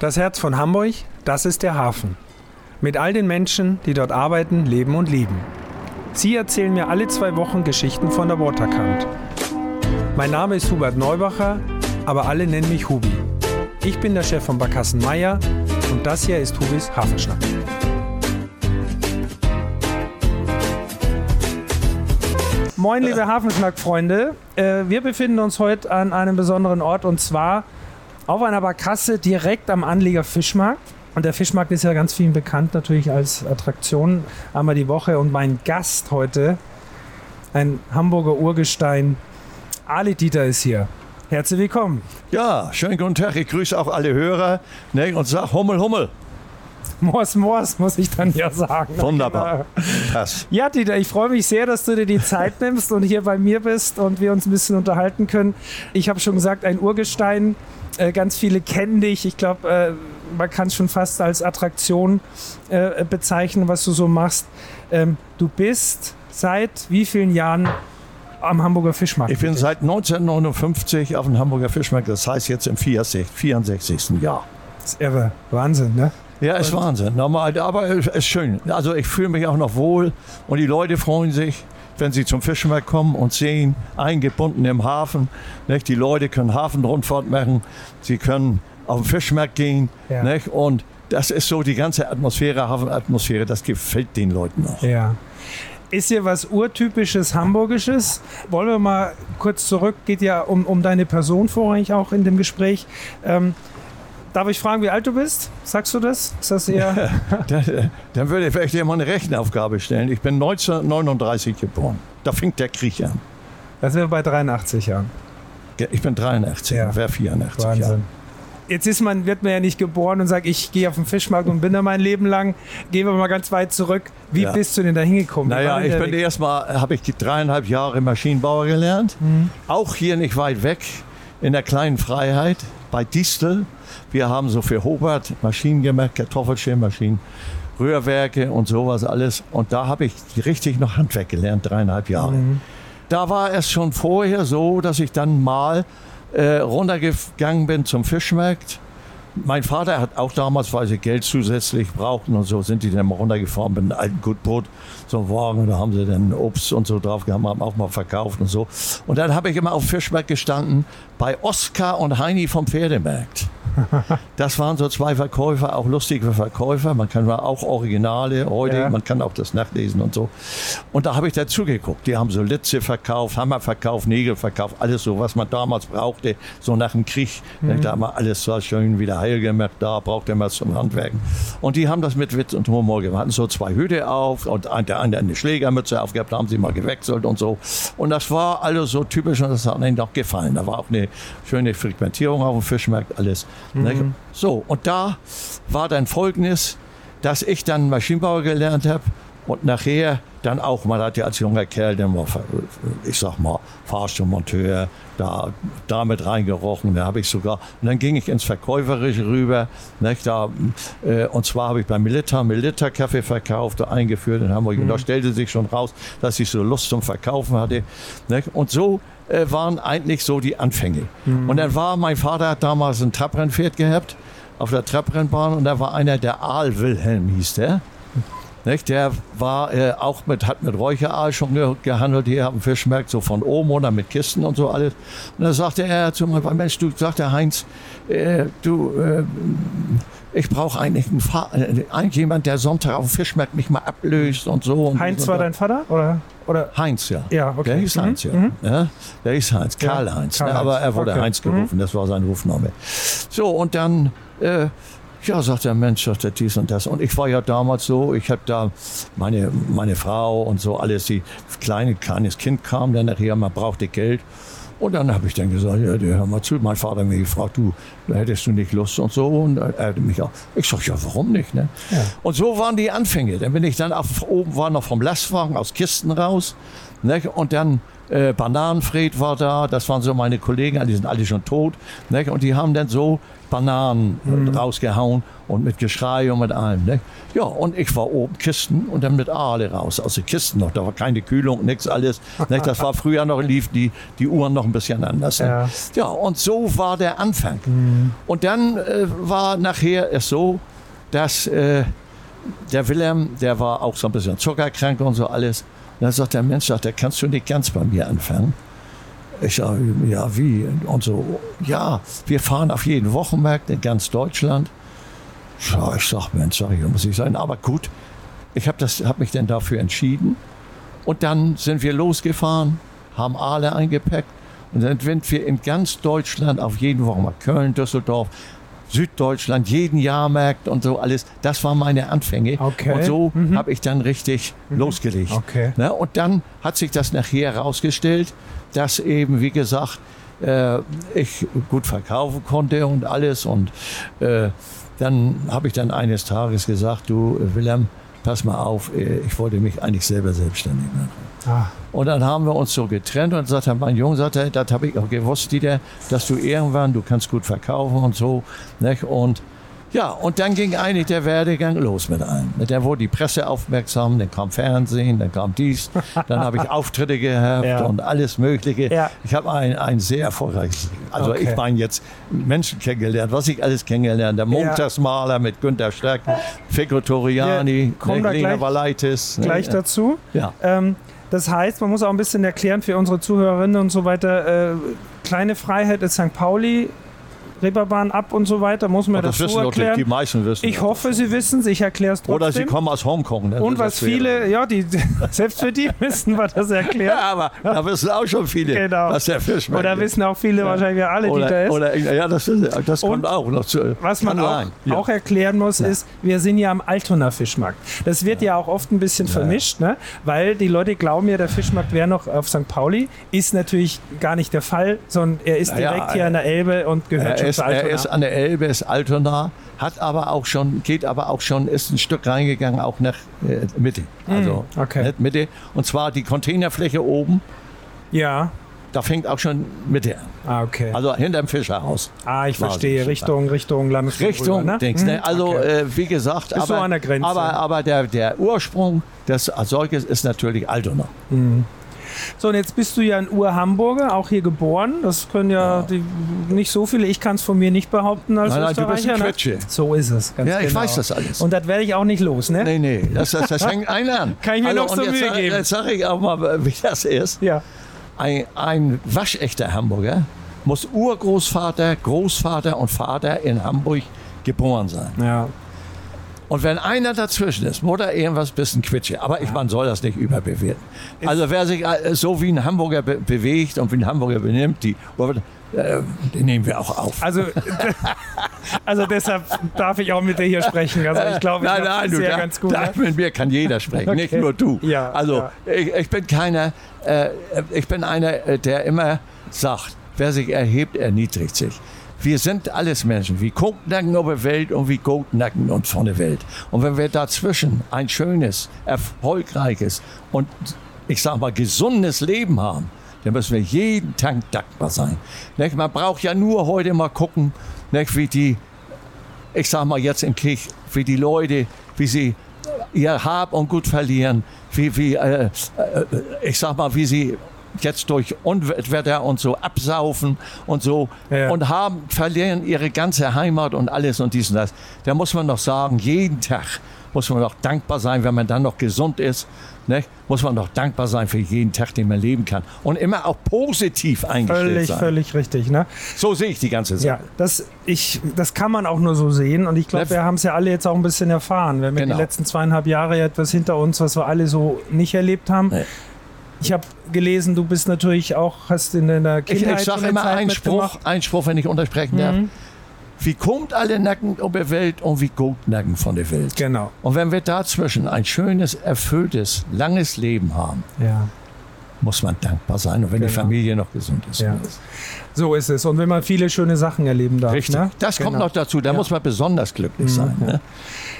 Das Herz von Hamburg, das ist der Hafen. Mit all den Menschen, die dort arbeiten, leben und lieben. Sie erzählen mir alle zwei Wochen Geschichten von der Waterkant. Mein Name ist Hubert Neubacher, aber alle nennen mich Hubi. Ich bin der Chef von Barkassen Meier und das hier ist Hubis Hafenschnack. Moin, liebe Hafenschnack-Freunde. Äh, wir befinden uns heute an einem besonderen Ort und zwar auf einer Barkasse direkt am Anlieger Fischmarkt. Und der Fischmarkt ist ja ganz vielen bekannt natürlich als Attraktion einmal die Woche. Und mein Gast heute, ein Hamburger Urgestein, Ali Dieter ist hier. Herzlich willkommen. Ja, schönen guten Tag. Ich grüße auch alle Hörer ne, und sage Hummel, Hummel. Mors, Mors, muss ich dann ja sagen. Wunderbar. Pass. Ja, Dieter, ich freue mich sehr, dass du dir die Zeit nimmst und hier bei mir bist und wir uns ein bisschen unterhalten können. Ich habe schon gesagt, ein Urgestein. Äh, ganz viele kennen dich. Ich glaube, äh, man kann es schon fast als Attraktion äh, bezeichnen, was du so machst. Ähm, du bist seit wie vielen Jahren am Hamburger Fischmarkt? Ich bin seit 1959 auf dem Hamburger Fischmarkt, das heißt jetzt im 64. Jahr. Das ist irre. Wahnsinn, ne? Ja, ist Wahnsinn. Normal, aber es ist schön. Also ich fühle mich auch noch wohl und die Leute freuen sich, wenn sie zum Fischmarkt kommen und sehen, eingebunden im Hafen. Nicht? Die Leute können Hafenrundfahrt machen, sie können auf den Fischmarkt gehen. Ja. Nicht? Und das ist so die ganze Atmosphäre, Hafenatmosphäre, das gefällt den Leuten auch. Ja. Ist hier was urtypisches Hamburgisches? Wollen wir mal kurz zurück, geht ja um, um deine Person vorrangig auch in dem Gespräch. Ähm, Darf ich fragen, wie alt du bist? Sagst du das? Ist das eher. Dann würde ich vielleicht dir mal eine Rechenaufgabe stellen. Ich bin 1939 geboren. Da fängt der Krieg an. Das wäre bei 83 Jahren. Ich bin 83, ja. wäre 84 Wahnsinn. Jahre. Jetzt ist man, wird man ja nicht geboren und sagt, ich gehe auf den Fischmarkt und bin da mein Leben lang. Gehen wir mal ganz weit zurück. Wie ja. bist du denn da hingekommen? Naja, ich bin erstmal, habe ich dreieinhalb Jahre Maschinenbauer gelernt. Mhm. Auch hier nicht weit weg, in der kleinen Freiheit bei Distel. Wir haben so für Hobart Maschinen gemacht, Kartoffelschirmmaschinen, Rührwerke und sowas alles. Und da habe ich richtig noch Handwerk gelernt, dreieinhalb Jahre. Mhm. Da war es schon vorher so, dass ich dann mal äh, runtergegangen bin zum Fischmarkt. Mein Vater hat auch damals, weil sie Geld zusätzlich brauchten und so, sind die dann mal runtergefahren mit einem alten Gutbrot, so einem Wagen, da haben sie dann Obst und so drauf gehabt, haben auch mal verkauft und so. Und dann habe ich immer auf Fischmarkt gestanden bei Oskar und Heini vom Pferdemarkt. Das waren so zwei Verkäufer, auch lustige Verkäufer. Man kann auch Originale heute, ja. man kann auch das nachlesen und so. Und da habe ich dazu geguckt. Die haben so Litze verkauft, Hammer verkauft, Nägel verkauft, alles so, was man damals brauchte, so nach dem Krieg. Mhm. Da haben wir alles so schön wieder heil gemacht, da brauchte man es zum Handwerken. Und die haben das mit Witz und Humor gemacht. Hatten so zwei Hüte auf und der eine eine Schlägermütze aufgehabt, da haben sie mal gewechselt und so. Und das war alles so typisch und das hat ihnen doch gefallen. Da war auch eine schöne Frequentierung auf dem Fischmarkt, alles. Mhm. So, und da war dann Folgendes, dass ich dann Maschinenbauer gelernt habe und nachher dann auch, man hat ja als junger Kerl, dann war, ich sag mal, Fahrstuhlmonteur, da damit reingerochen, da habe ich sogar, und dann ging ich ins Verkäuferische rüber, nicht, da, äh, und zwar habe ich beim Milita, Milita Kaffee verkauft, eingeführt in Hamburg, mhm. und da stellte sich schon raus, dass ich so Lust zum Verkaufen hatte, nicht, und so äh, waren eigentlich so die Anfänge. Mhm. Und dann war, mein Vater hat damals ein Trabrennpferd gehabt, auf der Trabrennbahn, und da war einer, der Aal Wilhelm hieß der. Nicht? Der war äh, auch mit, hat mit Räucheraal schon gehandelt hier am Fischmarkt, so von oben oder mit Kisten und so alles. Und da sagte er zu mir, Mensch, du, sagte Heinz, äh, du, äh, ich brauche eigentlich einen äh, eigentlich jemand, der Sonntag auf dem Fischmarkt mich mal ablöst und so. Und Heinz war dein Vater? Oder? Oder? Heinz, ja. Ja, okay. Der hieß Heinz, mhm. ja. Mhm. ja. Der hieß Heinz, Karl-Heinz. Karl ne? aber er wurde okay. Heinz gerufen, mhm. das war sein Rufname. So, und dann äh, ja, sagt der Mensch, sagt er dies und das. Und ich war ja damals so, ich habe da meine, meine Frau und so alles, die kleine, kleines Kind kam dann nachher, man brauchte Geld. Und dann habe ich dann gesagt, ja, hör mal zu. Mein Vater hat mich gefragt, du, hättest du nicht Lust und so. Und er hatte mich auch. Ich sag, ja, warum nicht? Ne? Ja. Und so waren die Anfänge. Dann bin ich dann auf, oben war noch vom Lastwagen aus Kisten raus. Ne? Und dann Äh, Bananenfred war da, das waren so meine Kollegen, die sind alle schon tot. Ne? Und die haben dann so Bananen mhm. rausgehauen und mit Geschrei und mit allem. Ne? Ja, und ich war oben Kisten und dann mit Aale raus. Also Kisten noch, da war keine Kühlung, nichts alles. Ne? Das war früher noch, lief die, die Uhren noch ein bisschen anders. Ne? Ja. ja, und so war der Anfang. Mhm. Und dann äh, war nachher es so, dass äh, der Wilhelm, der war auch so ein bisschen zuckerkrank und so alles. Und dann sagt der Mensch, sagt, der kannst du nicht ganz bei mir anfangen. Ich sage, ja, wie? Und so, ja, wir fahren auf jeden Wochenmarkt in ganz Deutschland. Ja, ich sage, Mensch, ich, muss ich sein. Aber gut, ich habe hab mich dann dafür entschieden. Und dann sind wir losgefahren, haben alle eingepackt. Und dann sind wir in ganz Deutschland auf jeden Wochenmarkt, Köln, Düsseldorf, Süddeutschland, jeden Jahrmarkt und so alles. Das waren meine Anfänge. Okay. Und so mhm. habe ich dann richtig mhm. losgelegt. Okay. Ne? Und dann hat sich das nachher herausgestellt, dass eben, wie gesagt, äh, ich gut verkaufen konnte und alles. Und äh, dann habe ich dann eines Tages gesagt, du Wilhelm, pass mal auf, äh, ich wollte mich eigentlich selber selbstständig machen. Ah. Und dann haben wir uns so getrennt und sagt mein Junge, sagt er, das habe ich auch gewusst, Dieter, dass du irgendwann, du kannst gut verkaufen und so. Nicht? Und ja, und dann ging eigentlich der Werdegang los mit allem. Dann wurde die Presse aufmerksam, dann kam Fernsehen, dann kam dies, dann habe ich Auftritte gehabt ja. und alles Mögliche. Ja. Ich habe ein, ein sehr erfolgreiches, also okay. ich meine jetzt Menschen kennengelernt, was ich alles kennengelernt Der Montagsmaler mit Günter Streck, Fico Toriani, ja, Lena Valaitis. Gleich dazu. Ja. Ähm, das heißt, man muss auch ein bisschen erklären für unsere Zuhörerinnen und so weiter, äh, kleine Freiheit ist St. Pauli, Reeperbahn ab und so weiter, muss man oh, das, das so erklären. Die, die meisten wissen Ich hoffe, sie wissen es, ich erkläre es trotzdem. Oder sie kommen aus Hongkong. Ne? Und was viele, ja, die, selbst für die wissen wir das erklären. Ja, aber da wissen auch schon viele, genau. was der Fisch macht. Oder wissen auch viele, ja. wahrscheinlich alle, oder, die da ist. Oder, ja, das, das kommt auch noch zu. Was man auch, ja. auch, erklären muss, ja. ist, wir sind ja am Altonaer Fischmarkt. Das wird ja, auch oft ein bisschen vermischt, ne? weil die Leute glauben ja, der Fischmarkt wäre noch auf St. Pauli. Ist natürlich gar nicht der Fall, sondern er ist direkt hier an der Elbe und gehört schon Altona. Er ist an der Elbe, ist Altona, hat aber auch schon, geht aber auch schon, ist ein Stück reingegangen, auch nach äh, Mitte. Hm, also okay. Mitte. Und zwar die Containerfläche oben. Ja. Da fängt auch schon Mitte an. Ah, okay. Also hinterm Fischerhaus. Ah, ich verstehe. Richtung, Richtung Landesflug. Richtung, rüber, ne? Ne? Hm, also, okay. äh, wie gesagt, ist aber, so an der Grenze. aber, aber der, der Ursprung des solches ist natürlich Altona. Mhm. So, und jetzt bist du ja ein Ur-Hamburger, auch hier geboren. Das können ja, ja. Die, nicht so viele. Ich kann es von mir nicht behaupten als nein, nein, Österreicher. Du bist ein ne? So ist es. ja, ich genau. weiß das alles. Und das werde ich auch nicht los, ne? Nee, nee, das, das, das hängt einen an. kann ich mir also, noch so Mühe jetzt, geben. Jetzt sage ich auch mal, wie das ist. Ja. Ein, ein waschechter Hamburger muss Urgroßvater, Großvater und Vater in Hamburg geboren sein. Ja. Und wenn einer dazwischen ist, muss er irgendwas ein bisschen quitsche. Aber ich, man soll das nicht überbewerten. Also wer sich äh, so wie ein Hamburger be bewegt und wie ein Hamburger benimmt, die, äh, die nehmen wir auch auf. Also, also deshalb darf ich auch mit dir hier sprechen. Also ich glaube, ich nein, nein, du, da, ganz gut. Da, mit mir kann jeder sprechen, okay. nicht nur du. Ja, also ja. Ich, ich, bin keiner, äh, ich bin einer, äh, der immer sagt, wer sich erhebt, erniedrigt sich. Wir sind alles Menschen, Kotnacken auf der Welt und wie Goatnacken und von der Welt. Und wenn wir dazwischen ein schönes, erfolgreiches und ich sag mal gesundes Leben haben, dann müssen wir jeden Tag dankbar sein. Man braucht ja nur heute mal gucken, wie die, ich sag mal jetzt in Kirch, wie die Leute, wie sie ihr Hab und Gut verlieren, wie, wie äh, äh, ich sag mal, wie sie jetzt durch Unwetter und so absaufen und so ja. und haben, verlieren ihre ganze Heimat und alles und dies und das. Da muss man doch sagen, jeden Tag muss man doch dankbar sein, wenn man dann noch gesund ist. Ne? Muss man doch dankbar sein für jeden Tag, den man leben kann. Und immer auch positiv eingestellt völlig, sein. Völlig richtig. Ne? So sehe ich die ganze Sache. Ja, das, ich, das kann man auch nur so sehen. Und ich glaube, wir haben es ja alle jetzt auch ein bisschen erfahren. Wir haben genau. die letzten zweieinhalb Jahre ja etwas hinter uns, was wir alle so nicht erlebt haben. Nee. Ich habe gelesen, du bist natürlich auch, hast in deiner Kindheit. Ich, ich sage immer einen Spruch, einen Spruch, wenn ich untersprechen darf. Mhm. Wie kommt alle Nacken um die Welt und wie geht Nacken von der Welt? Genau. Und wenn wir dazwischen ein schönes, erfülltes, langes Leben haben, ja. muss man dankbar sein. Und wenn genau. die Familie noch gesund ist. Ja. So ist es. Und wenn man viele schöne Sachen erleben darf. Richtig. Ne? Das genau. kommt noch dazu. Da ja. muss man besonders glücklich mhm. sein. Ne?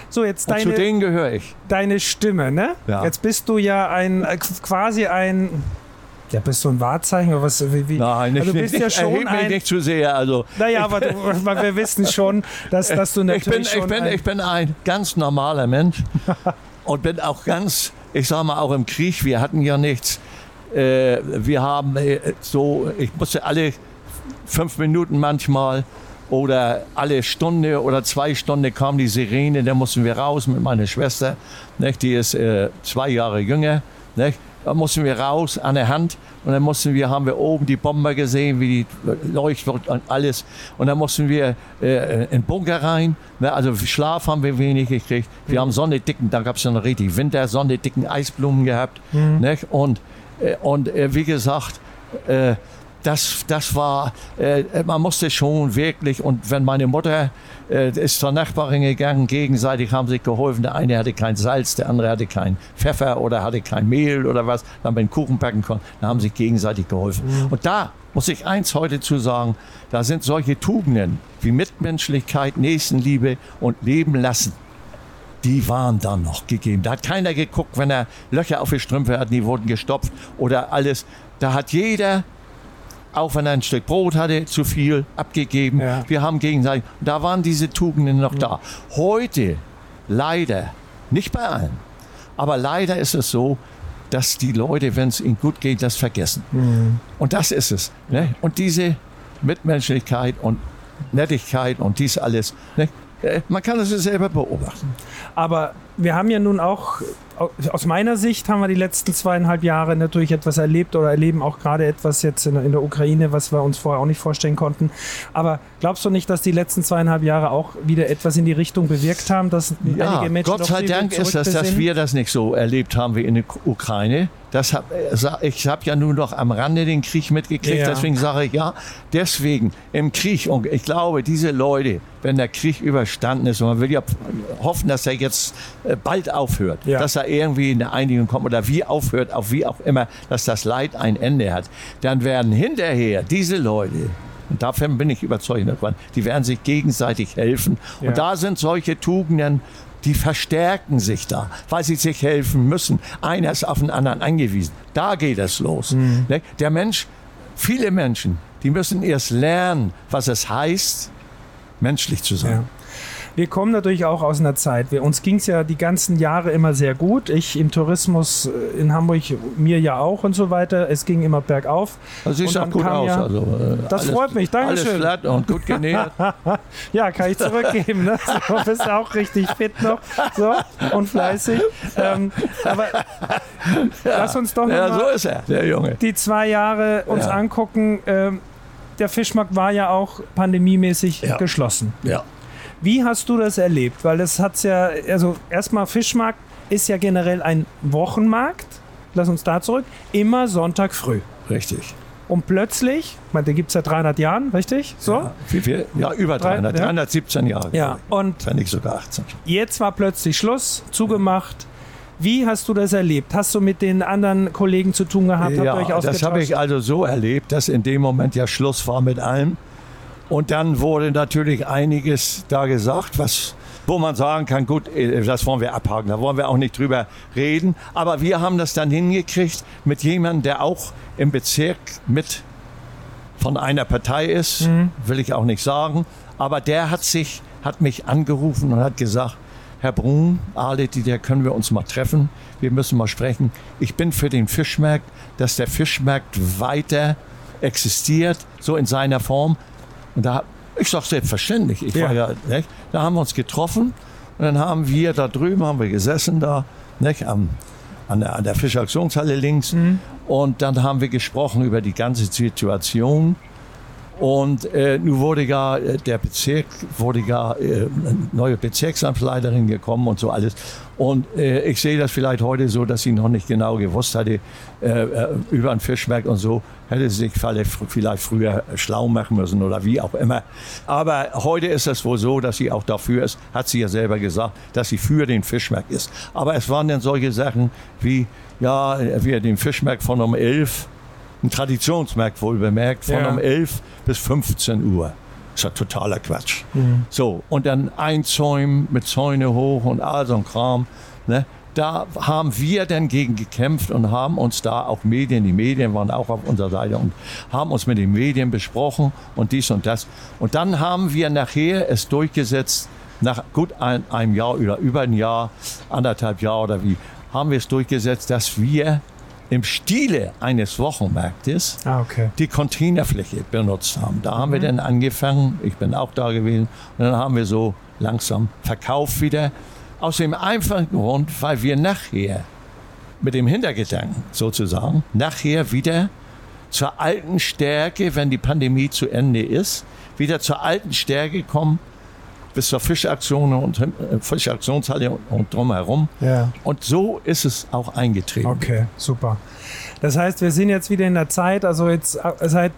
So, jetzt deine, zu denen gehöre ich. Deine Stimme, ne? Ja. Jetzt bist du ja ein, äh, quasi ein Ja, bist du ein Wahrzeichen oder was? Wie, wie? Nein, nicht, also du bist nicht, ja schon ein, nicht zu sehr. Also, Naja, aber, du, aber wir wissen schon, dass, dass du ich, natürlich bin, ich, schon bin, ein, ich bin ein ganz normaler Mensch und bin auch ganz, ich sage mal, auch im Krieg, wir hatten ja nichts. Äh, wir haben äh, so, ich musste alle fünf Minuten manchmal oder alle Stunde oder zwei Stunden kam die Sirene, da mussten wir raus mit meiner Schwester, nicht? die ist äh, zwei Jahre jünger. Nicht? Da mussten wir raus an der Hand und dann mussten wir, haben wir oben die Bomber gesehen, wie die leuchten und alles. Und dann mussten wir äh, in den Bunker rein. Ne? Also Schlaf haben wir wenig gekriegt. Wir haben sonnedicken, da gab es dann richtig Winter, sonnedicken Eisblumen gehabt. Nicht? Und, äh, und äh, wie gesagt, äh, das, das war, äh, man musste schon wirklich, und wenn meine Mutter äh, ist zur Nachbarin gegangen, gegenseitig haben sich geholfen, der eine hatte kein Salz, der andere hatte kein Pfeffer oder hatte kein Mehl oder was, dann den Kuchen backen konnte, dann haben sich gegenseitig geholfen. Und da muss ich eins heute zu sagen, da sind solche Tugenden wie Mitmenschlichkeit, Nächstenliebe und Leben lassen die waren dann noch gegeben. Da hat keiner geguckt, wenn er Löcher auf die Strümpfe hat, die wurden gestopft oder alles. Da hat jeder, auch wenn er ein Stück Brot hatte, zu viel abgegeben. Ja. Wir haben gegenseitig, da waren diese Tugenden noch da. Heute, leider, nicht bei allen, aber leider ist es so, dass die Leute, wenn es ihnen gut geht, das vergessen. Und das ist es. Ne? Und diese Mitmenschlichkeit und Nettigkeit und dies alles, ne? Äh, man kann es selber beobachten. Aber wir haben ja nun auch, aus meiner Sicht haben wir die letzten zweieinhalb Jahre natürlich etwas erlebt oder erleben auch gerade etwas jetzt in, in der Ukraine, was wir uns vorher auch nicht vorstellen konnten. Aber glaubst du nicht, dass die letzten zweieinhalb Jahre auch wieder etwas in die Richtung bewirkt haben, dass Ja, einige Menschen Gott sei Dank ist das, dass wir das nicht so erlebt haben wie in der Ukraine. Das hab, äh, ich habe ja nur noch am Rande den Krieg mitgekriegt, Ja. deswegen sage ich ja, deswegen im Krieg, und ich glaube, diese Leute, wenn der Krieg überstanden ist, und man will ja hoffen, dass er jetzt äh, bald aufhört, Ja. dass er irgendwie in eine Einigung kommt oder wie aufhört, auch wie auch immer, dass das Leid ein Ende hat, dann werden hinterher diese Leute, und davon bin ich überzeugt davon, die werden sich gegenseitig helfen. Ja. Und da sind solche Tugenden, die verstärken sich da, weil sie sich helfen müssen. Einer ist auf den anderen angewiesen. Da geht es los. Ne? Der Mensch, viele Menschen, die müssen erst lernen, was es heißt, menschlich zu sein. Ja. Wir kommen natürlich auch aus einer Zeit. Wir, uns ging es ja die ganzen Jahre immer sehr gut. Ich im Tourismus äh, in Hamburg, mir ja auch und so weiter. Es ging immer bergauf. Das sieht auch gut aus. ja- also, äh, Das freut mich, Dankeschön. Alles glatt und gut genäht. Ja, kann ich zurückgeben. Ne? So, bist auch richtig fit noch so, und fleißig. Ähm, aber lass uns doch ja, mal so die zwei Jahre uns Ja. angucken. Ähm, der Fischmarkt war ja auch pandemiemäßig Ja. geschlossen. Ja. Wie hast du das erlebt? Weil das hat's ja, also erstmal Fischmarkt ist ja generell ein Wochenmarkt. Lass uns da zurück. Immer Sonntag früh. Richtig. Und plötzlich, ich meine, den gibt es seit 300 Jahren, richtig? So? Ja, wie viel? ja über Drei- 300, ja. 317 Jahre. Ja, und Wenn nicht sogar 18. jetzt war plötzlich Schluss, zugemacht. Wie hast du das erlebt? Hast du mit den anderen Kollegen zu tun gehabt? Habt Ja, das habe ich also so erlebt, dass in dem Moment ja Schluss war mit allem. Und dann wurde natürlich einiges da gesagt, was, wo man sagen kann, gut, äh, das wollen wir abhaken, da wollen wir auch nicht drüber reden. Aber wir haben das dann hingekriegt mit jemandem, der auch im Bezirk mit von einer Partei ist, will ich auch nicht sagen. Aber der hat sich, hat mich angerufen und hat gesagt, Herr Brun, Arleti, der können wir uns mal treffen. Wir müssen mal sprechen. Ich bin für den Fischmarkt, dass der Fischmarkt weiter existiert, so in seiner Form. Und da, ich sag selbstverständlich, ich Ja. war ja, nicht? da haben wir uns getroffen und dann haben wir da drüben, haben wir gesessen da, nicht? Am, an der, an der Fischaktionshalle links. Und dann haben wir gesprochen über die ganze Situation. Und äh, nun wurde ja äh, der Bezirk, wurde ja äh, eine neue Bezirksamtsleiterin gekommen und so alles. Und äh, ich sehe das vielleicht heute so, dass sie noch nicht genau gewusst hatte äh, äh, über ein Fischmarkt und so, hätte sie sich vielleicht, früher schlau machen müssen oder wie auch immer. Aber heute ist es wohl so, dass sie auch dafür ist, hat sie ja selber gesagt, dass sie für den Fischmarkt ist. Aber es waren dann solche Sachen wie, ja, wir den Fischmarkt von um 11 ein Traditionsmarkt wohl bemerkt, von Ja. um 11 bis 15 Uhr. Das ist ja totaler Quatsch. Mhm. So, und dann einzäumen mit Zäune hoch und all so ein Kram. Ne? da haben wir dann gegen gekämpft und haben uns da auch Medien, die Medien waren auch auf unserer Seite und haben uns mit den Medien besprochen und dies und das. Und dann haben wir nachher es durchgesetzt, nach gut ein, einem Jahr oder über ein Jahr, anderthalb Jahre oder wie, haben wir es durchgesetzt, dass wir im Stile eines Wochenmarktes Ah, okay. die Containerfläche benutzt haben. Da haben wir dann angefangen, ich bin auch da gewesen, und dann haben wir so langsam verkauft wieder. Aus dem einfachen Grund, weil wir nachher mit dem Hintergedanken sozusagen, nachher wieder zur alten Stärke, wenn die Pandemie zu Ende ist, wieder zur alten Stärke kommen, bis zur Fischaktion und äh, Fischaktionshalle und, und drumherum. Ja. Und so ist es auch eingetreten. Okay, super. Das heißt, wir sind jetzt wieder in der Zeit, also jetzt äh, seit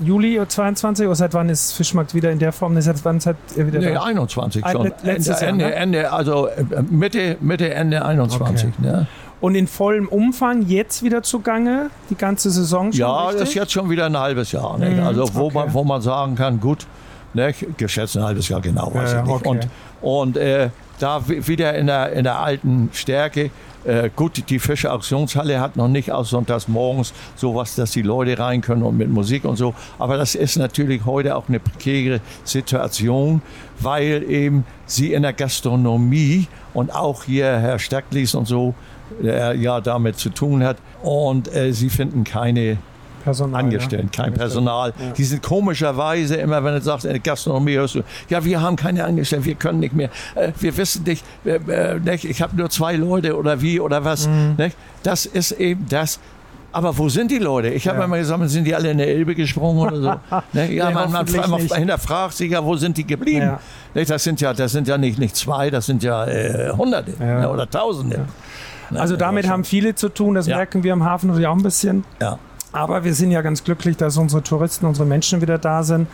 Juli 22 oder seit wann ist Fischmarkt wieder in der Form? Seit wann seid ihr wieder Nee, da? 21 Ein- schon. let- letztes Ende, Jahr, ne? Ende, also äh, Mitte, Mitte, Ende 21. Ne? Und in vollem Umfang jetzt wieder zugange, die ganze Saison schon Ja, das richtig? ist jetzt schon wieder ein halbes Jahr. Ne? Mhm, Also wo, okay. man, wo man sagen kann, gut, ne? geschätzt ein halbes Jahr genau, weiß Ja, ich nicht. okay. Und, und äh, da wi- wieder in der, in der alten Stärke. Äh, gut, die Fische-Auktionshalle hat noch nicht aus sonntags morgens sowas, dass die Leute rein können und mit Musik und so. Aber das ist natürlich heute auch eine prekäre Situation, weil eben sie in der Gastronomie und auch hier Herr Stacklis und so, der ja damit zu tun hat. Und äh, sie finden keine Personal, Angestellten, kein Personal. Ja. Die sind komischerweise immer, wenn du sagst, in der Gastronomie hörst du, ja, wir haben keine Angestellten, wir können nicht mehr, äh, wir wissen nicht, äh, äh, nicht ich habe nur zwei Leute oder wie oder was. Mhm. Das ist eben das. Aber wo sind die Leute? Ich habe Ja. immer gesagt, sind die alle in der Elbe gesprungen oder so? ne? Ja, Nee, man, man, man hinterfragt sich ja, wo sind die geblieben? Ja. Nicht? Das sind ja, das sind ja nicht, nicht zwei, das sind ja äh, Hunderte Ja. ne? oder Tausende. Ne? Also damit Ja, haben viele zu tun, das Ja. merken wir im Hafen natürlich auch ein bisschen. Ja. Aber wir sind ja ganz glücklich, dass unsere Touristen, unsere Menschen wieder da sind.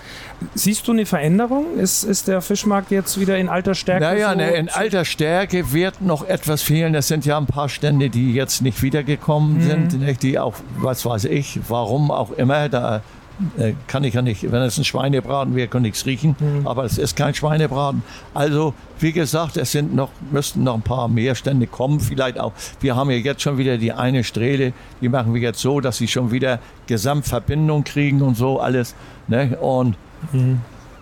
Siehst du eine Veränderung? Ist, ist der Fischmarkt jetzt wieder in alter Stärke? Naja, so? ne, in alter Stärke wird noch etwas fehlen. Es sind ja ein paar Stände, die jetzt nicht wiedergekommen sind, nicht? die auch, was weiß ich, warum auch immer, da kann ich ja nicht, wenn es ein Schweinebraten wäre, könnte ich es riechen, aber es ist kein Schweinebraten. Also, wie gesagt, es sind noch, müssten noch ein paar mehr Stände kommen, vielleicht auch. Wir haben ja jetzt schon wieder die eine Strähle, die machen wir jetzt so, dass sie schon wieder Gesamtverbindung kriegen und so alles. Ne? Und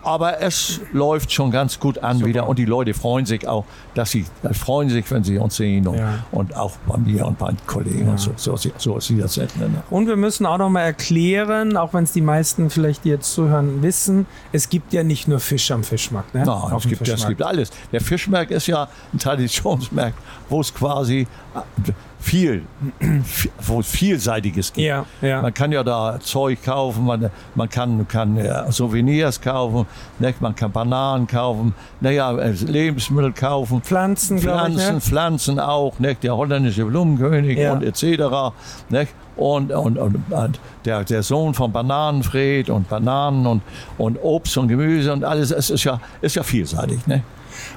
aber es läuft schon ganz gut an Super. wieder und die Leute freuen sich auch, dass sie äh, freuen sich, wenn sie uns sehen und, Ja. und auch bei mir und bei den Kollegen und so. So, so ist sie das nicht. Ne? Und wir müssen auch noch mal erklären, auch wenn es die meisten vielleicht, die jetzt zuhören, wissen, es gibt ja nicht nur Fisch am Fischmarkt. Ne? Nein, Auf es gibt, es gibt alles. Der Fischmarkt ist ja ein Traditionsmarkt, wo es quasi viel, wo es vielseitiges gibt. Ja, ja. Man kann ja da Zeug kaufen, man, man kann, kann ja, Souvenirs kaufen, nicht? man kann Bananen kaufen, naja, äh, Lebensmittel kaufen. Pflanzen, ich. Pflanzen, Ne? Pflanzen auch, nicht? der holländische Blumenkönig Ja. und etc. Nicht? Und, und, und, und der, der Sohn von Bananenfred und Bananen und, und Obst und Gemüse und alles, es ist ja, ist ja vielseitig. Ne?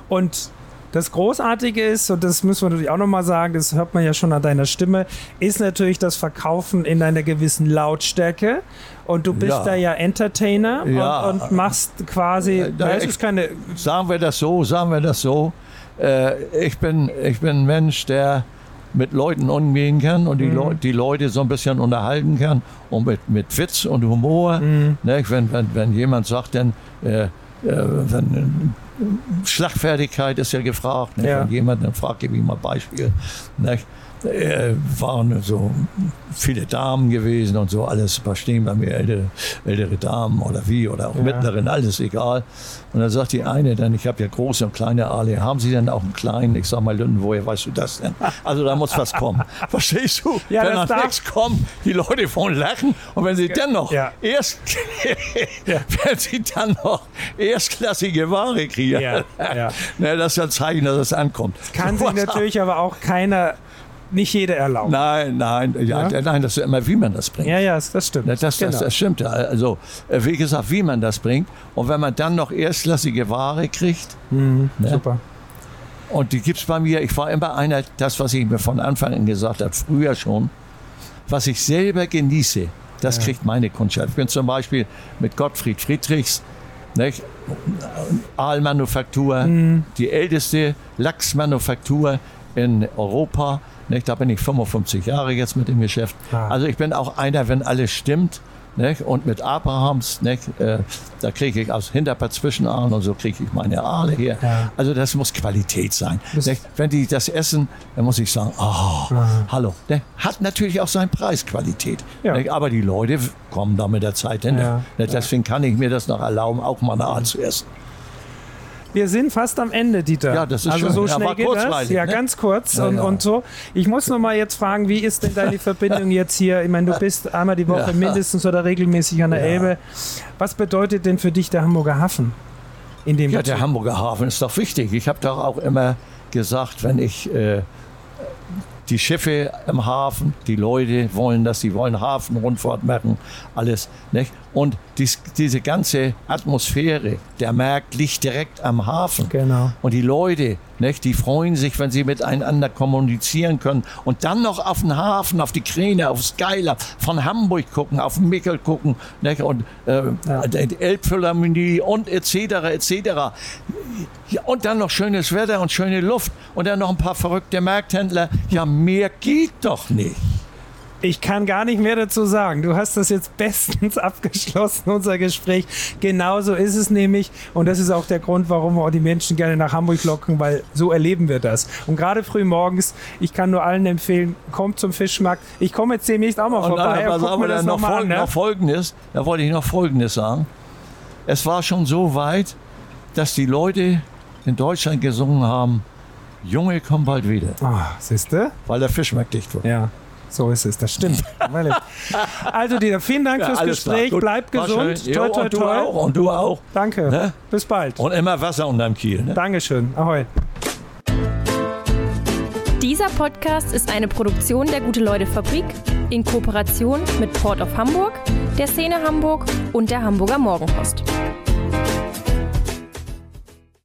Und das Großartige ist, und das müssen wir natürlich auch nochmal sagen, das hört man ja schon an deiner Stimme, ist natürlich das Verkaufen in einer gewissen Lautstärke. Und du bist Ja. da ja Entertainer Ja. und, und machst quasi, Äh, da- ist keine, Sagen wir das so, sagen wir das so. Äh, ich, bin, ich bin ein Mensch, der mit Leuten umgehen kann und die, Mhm. Leu die Leute so ein bisschen unterhalten kann und mit, mit Witz und Humor. Mhm. Ne, wenn, wenn, wenn jemand sagt, dann, äh, äh, wenn, Schlagfertigkeit ist ja gefragt. Ne? Ja. Wenn jemand dann fragt, gebe ich mal Beispiel. Ne? Äh, waren so viele Damen gewesen und so, alles verstehen bei mir, ältere, ältere Damen oder wie, oder auch Ja. mittleren, alles egal. Und dann sagt die eine dann, ich habe ja große und kleine Aale, haben Sie denn auch einen kleinen? Ich sag mal, Lünden, woher weißt du das denn? Also da muss was kommen. Verstehst du? Ja, wenn das dann nichts kommt, die Leute wollen lachen und wenn sie dennoch Ja. erst, wenn sie dann noch erstklassige Ware kriegen, Ja, ja. Ne, das ist ein Zeichen, dass es ankommt. kann So sich natürlich aber auch keiner, nicht jeder erlauben. Nein, nein, ja, Ja? nein, das ist immer, wie man das bringt. Ja, ja, das das stimmt. Das, das, Genau. das stimmt. ja. Also, äh, wie gesagt, wie man das bringt. Und wenn man dann noch erstklassige Ware kriegt, Mhm, Ne? Super. und die gibt es bei mir, ich war immer einer, das, was ich mir von Anfang an gesagt habe, früher schon, was ich selber genieße, das Ja. kriegt meine Kundschaft. Ich bin zum Beispiel mit Gottfried Friedrichs, nicht? Aalmanufaktur, Mhm. die älteste Lachsmanufaktur in Europa. Nicht? Da bin ich 55 Jahre jetzt mit dem Geschäft. Ah. Also ich bin auch einer, wenn alles stimmt. Nicht? Und mit Abrahams, nicht? Äh, da kriege ich aus Hinterpart Zwischenahn und so kriege ich meine Aale her. Ja. Also das muss Qualität sein. Nicht? Wenn die das essen, dann muss ich sagen, oh, hallo. Der hat natürlich auch seinen Preis Qualität. Ja. Nicht? Aber die Leute kommen da mit der Zeit hin. Ja. Nicht? Deswegen kann ich mir das noch erlauben, auch mal eine Aal zu essen. Wir sind fast am Ende, Dieter. Ja, das ist also schön. so Ja, schnell war geht das. Ja, ne? ganz kurz Ja, und, ja. und so. Ich muss noch mal jetzt fragen, wie ist denn deine Verbindung jetzt hier? Ich meine, du bist einmal die Woche Ja. mindestens oder regelmäßig an der Ja. Elbe. Was bedeutet denn für dich der Hamburger Hafen? In dem Ja, Bezug? der Hamburger Hafen ist doch wichtig. Ich habe doch auch immer gesagt, wenn ich äh, die Schiffe im Hafen, die Leute wollen das, die wollen Hafenrundfahrt machen, alles. Nicht? Und dies, diese ganze Atmosphäre, der Markt liegt direkt am Hafen. Genau. Und die Leute, nicht, die freuen sich, wenn sie miteinander kommunizieren können. Und dann noch auf den Hafen, auf die Kräne, auf Skylar, von Hamburg gucken, auf den Mickel gucken. Nicht, und äh, Ja. die Elbphilharmonie und etc. etc. Ja, und dann noch schönes Wetter und schöne Luft. Und dann noch ein paar verrückte Markthändler. Ja, mehr geht doch nicht. Ich kann gar nicht mehr dazu sagen. Du hast das jetzt bestens abgeschlossen, unser Gespräch. Genauso ist es nämlich. Und das ist auch der Grund, warum wir auch die Menschen gerne nach Hamburg locken, weil so erleben wir das. Und gerade früh morgens, ich kann nur allen empfehlen, kommt zum Fischmarkt. Ich komme jetzt demnächst auch mal Und vorbei dann, pass auf, mir das dann noch, nochmal an. Ne? noch Folgendes, da wollte ich noch Folgendes sagen. Es war schon so weit, dass die Leute in Deutschland gesungen haben, Junge, komm bald wieder, Oh, siehste? weil der Fischmarkt dicht wird. Ja. So ist es, das stimmt. also Dieter, vielen Dank Ja, fürs. Gespräch. Bleib gesund. schön. Toi, Jo, toi, und du toi. auch. Und du auch. Danke. Ne? Bis bald. Und immer Wasser unterm Kiel. Ne? Dankeschön. Ahoi. Dieser Podcast ist eine Produktion der Gute-Leute-Fabrik in Kooperation mit Port of Hamburg, der Szene Hamburg und der Hamburger Morgenpost.